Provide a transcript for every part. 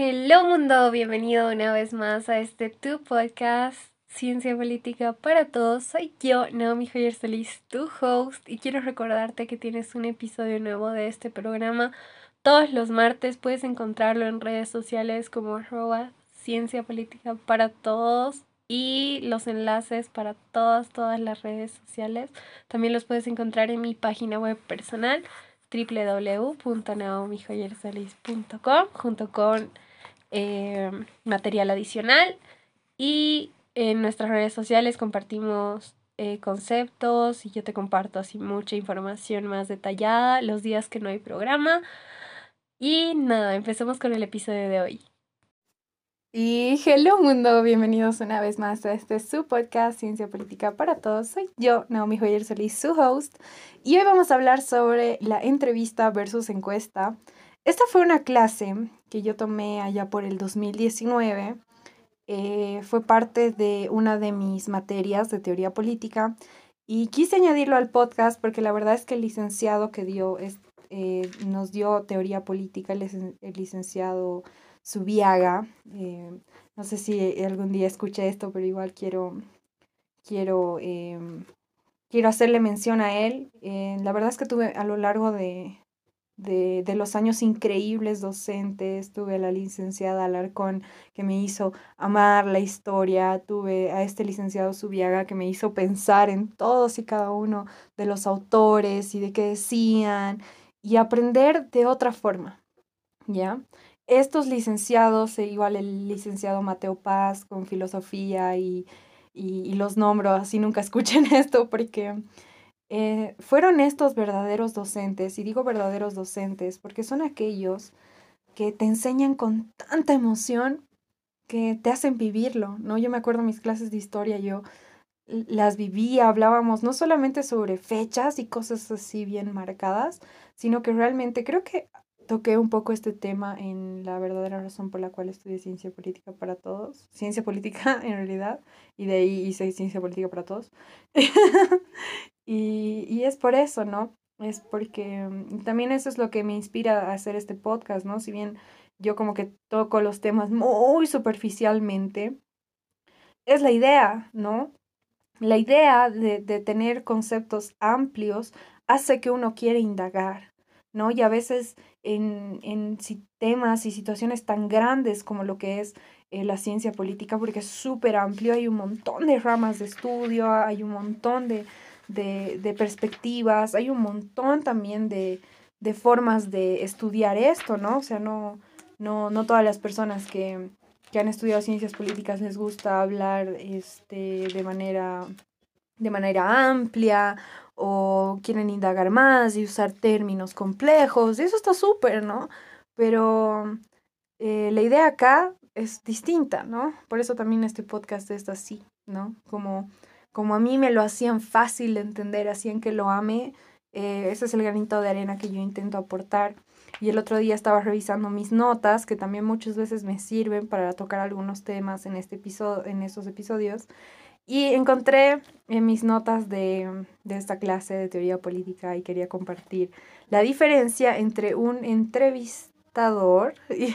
Hello mundo, bienvenido una vez más a este tu podcast Ciencia Política para Todos. Soy yo, Naomi Joyer Solís, tu host, y quiero recordarte que tienes un episodio nuevo de este programa todos los martes. Puedes encontrarlo en redes sociales como arroba Ciencia Política para Todos y los enlaces para todas, todas las redes sociales. También los puedes encontrar en mi página web personal www.naomijoyersalis.com junto con eh, material adicional y en nuestras redes sociales compartimos eh, conceptos y yo te comparto así mucha información más detallada los días que no hay programa. Y nada, empecemos con el episodio de hoy. Y hello mundo, bienvenidos una vez más a este su podcast Ciencia Política para Todos. Soy yo, Naomi Joyer Solís, su host, y hoy vamos a hablar sobre la entrevista versus encuesta. Esta fue una clase que yo tomé allá por el 2019. Eh, fue parte de una de mis materias de teoría política y quise añadirlo al podcast porque la verdad es que el licenciado que dio eh, nos dio teoría política, el, el licenciado Subiaga. Eh, no sé si algún día escuché esto, pero igual quiero, quiero, em, quiero hacerle mención a él. Eh, la verdad es que tuve a lo largo de, de, de, los años increíbles docentes, tuve a la licenciada Alarcón que me hizo amar la historia, tuve a este licenciado Subiaga que me hizo pensar en todos y cada uno de los autores y de qué decían y aprender de otra forma, ¿ya? estos licenciados, e igual el licenciado Mateo Paz con filosofía y, y, los nombro, así nunca escuchen esto porque eh, fueron estos verdaderos docentes, y digo verdaderos docentes porque son aquellos que te enseñan con tanta emoción que te hacen vivirlo, ¿no? Yo me acuerdo mis clases de historia, yo las vivía, hablábamos no solamente sobre fechas y cosas así bien marcadas, sino que realmente creo que toqué un poco este tema en la verdadera razón por la cual estudié ciencia política para todos, ciencia política en realidad, y de ahí hice ciencia política para todos. y, y, es por eso, ¿no? Es porque mm, también eso es lo que me inspira a hacer este podcast, ¿no? Si bien yo como que toco los temas muy superficialmente, es la idea, ¿no? La idea de, de tener conceptos amplios hace que uno quiera indagar, ¿no? Y a veces en, en temas y situaciones tan grandes como lo que es eh, la ciencia política, porque es súper amplio, hay un montón de ramas de estudio, hay un montón de, de, de perspectivas, hay un montón también de, de, formas de estudiar esto, ¿no? O sea, no, no, no todas las personas que, que han estudiado ciencias políticas les gusta hablar este, de manera de manera amplia o quieren indagar más y usar términos complejos. Eso está súper, ¿no? Pero eh, la idea acá es distinta, ¿no? Por eso también este podcast es así, ¿no? Como, como a mí me lo hacían fácil de entender, hacían que lo ame. Eh, ese es el granito de arena que yo intento aportar. Y el otro día estaba revisando mis notas, que también muchas veces me sirven para tocar algunos temas en, este episodio, en estos episodios. Y encontré en mis notas de, esta clase de teoría política y quería compartir la diferencia entre un entrevistador, y,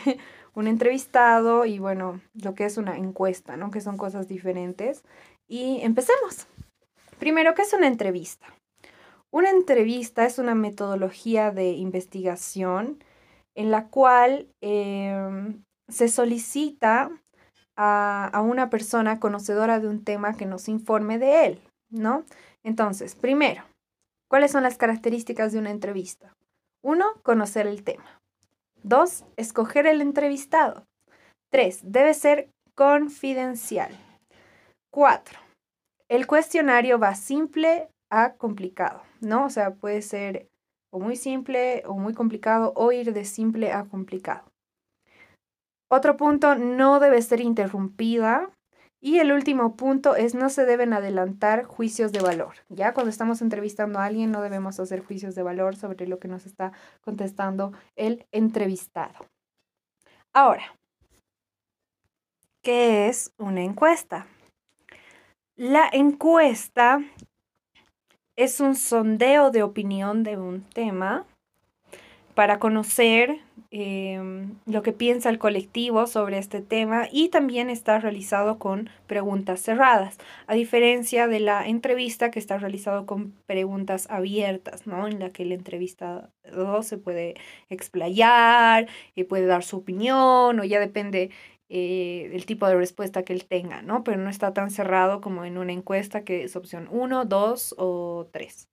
un entrevistado y bueno, lo que es una encuesta, ¿no? Que son cosas diferentes. Y empecemos. Primero, ¿qué es una entrevista? Una entrevista es una metodología de investigación en la cual em, se solicita a, una persona conocedora de un tema que nos informe de él, ¿no? Entonces, primero, ¿cuáles son las características de una entrevista? Uno, conocer el tema. Dos, escoger el entrevistado. Tres, debe ser confidencial. Cuatro, el cuestionario va simple a complicado, ¿no? O sea, puede ser o muy simple o muy complicado o ir de simple a complicado. Otro punto, no debe ser interrumpida. Y el último punto es no se deben adelantar juicios de valor. Ya cuando estamos entrevistando a alguien no debemos hacer juicios de valor sobre lo que nos está contestando el entrevistado. Ahora, ¿qué es una encuesta? La encuesta es un sondeo de opinión de un tema para conocer em, lo que piensa el colectivo sobre este tema y también está realizado con preguntas cerradas, a diferencia de la entrevista que está realizado con preguntas abiertas, ¿no? En la que el entrevistado se puede explayar y puede dar su opinión o ya depende eh, el tipo de respuesta que él tenga, ¿no? Pero no está tan cerrado como en una encuesta que es opción 1, 2 o 3.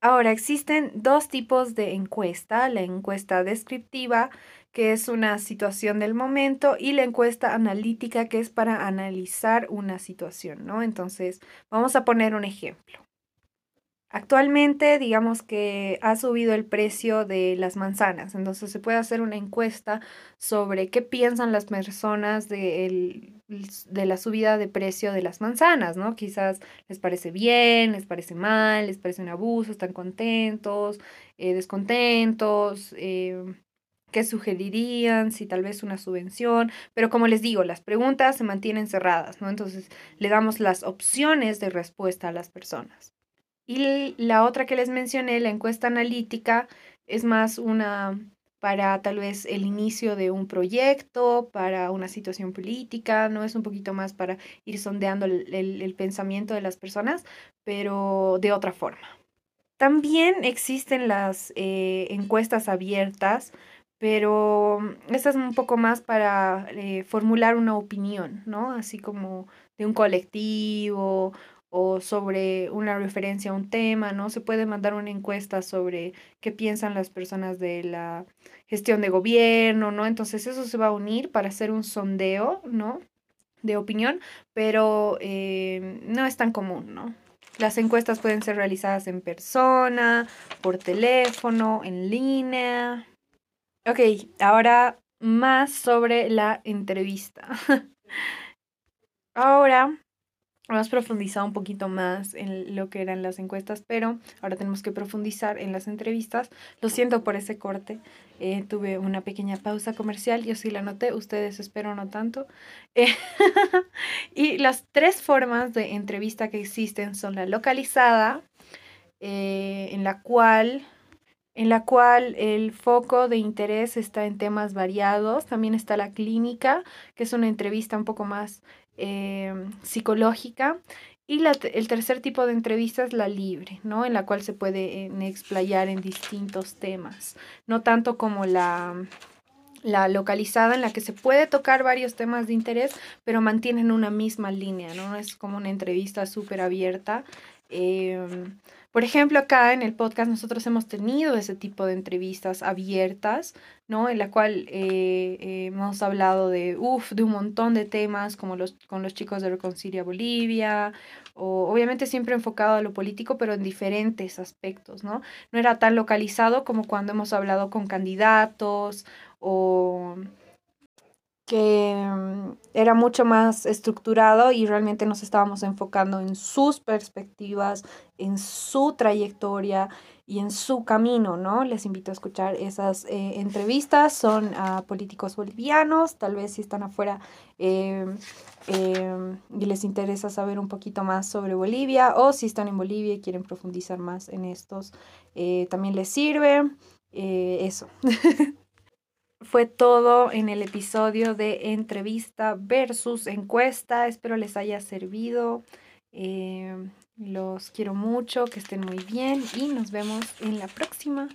Ahora, existen dos tipos de encuesta, la encuesta descriptiva, que es una situación del momento, y la encuesta analítica, que es para analizar una situación, ¿no? Entonces, vamos a poner un ejemplo. Actualmente, digamos que ha subido el precio de las manzanas, entonces se puede hacer una encuesta sobre qué piensan las personas de, de la subida de precio de las manzanas, ¿no? Quizás les parece bien, les parece mal, les parece un abuso, están contentos, eh, descontentos, eh, qué sugerirían, si tal vez una subvención, pero como les digo, las preguntas se mantienen cerradas, ¿no? Entonces le damos las opciones de respuesta a las personas. Y la otra que les mencioné, la encuesta analítica, es más una para tal vez el inicio de un proyecto, para una situación política, no es un poquito más para ir sondeando el, pensamiento de las personas, pero de otra forma. También existen las eh, encuestas abiertas, pero esta es un poco más para eh, formular una opinión, ¿no? Así como de un colectivo o sobre una referencia a un tema, ¿no? Se puede mandar una encuesta sobre qué piensan las personas de la gestión de gobierno, ¿no? Entonces eso se va a unir para hacer un sondeo, ¿no? De opinión, pero eh, no es tan común, ¿no? Las encuestas pueden ser realizadas en persona, por teléfono, en línea. Ok, ahora más sobre la entrevista. ahora Hemos profundizado un poquito más en lo que eran las encuestas, pero ahora tenemos que profundizar en las entrevistas. Lo siento por ese corte. Eh, tuve una pequeña pausa comercial, yo sí la noté, ustedes espero no tanto. Y las tres formas de entrevista que existen son la localizada, eh, en la cual en la cual el foco de interés está en temas variados. También está la clínica, que es una entrevista un poco más Em, psicológica. Y la, el tercer tipo de entrevista es la libre, ¿no? En la cual se puede explayar en distintos temas, no tanto como la, la localizada en la que se puede tocar varios temas de interés, pero mantienen una misma línea, ¿no? Es como una entrevista súper abierta. Eh, por ejemplo, acá en el podcast nosotros hemos tenido ese tipo de entrevistas abiertas, ¿no? En la cual eh, hemos hablado de, uf, de un montón de temas, como los, con los chicos de Reconcilia Bolivia, o obviamente siempre enfocado a lo político, pero en diferentes aspectos, ¿no? No era tan localizado como cuando hemos hablado con candidatos o que mm, era mucho más estructurado y realmente nos estábamos enfocando en sus perspectivas, en su trayectoria y en su camino, ¿no? Les invito a escuchar esas eh, entrevistas, son a políticos bolivianos, tal vez si están afuera em, em, y les interesa saber un poquito más sobre Bolivia o si están en Bolivia y quieren profundizar más en estos, eh, también les sirve. Eh, eso. fue todo en el episodio de entrevista versus encuesta. Espero les haya servido. Eh, los quiero mucho, que estén muy bien y nos vemos en la próxima.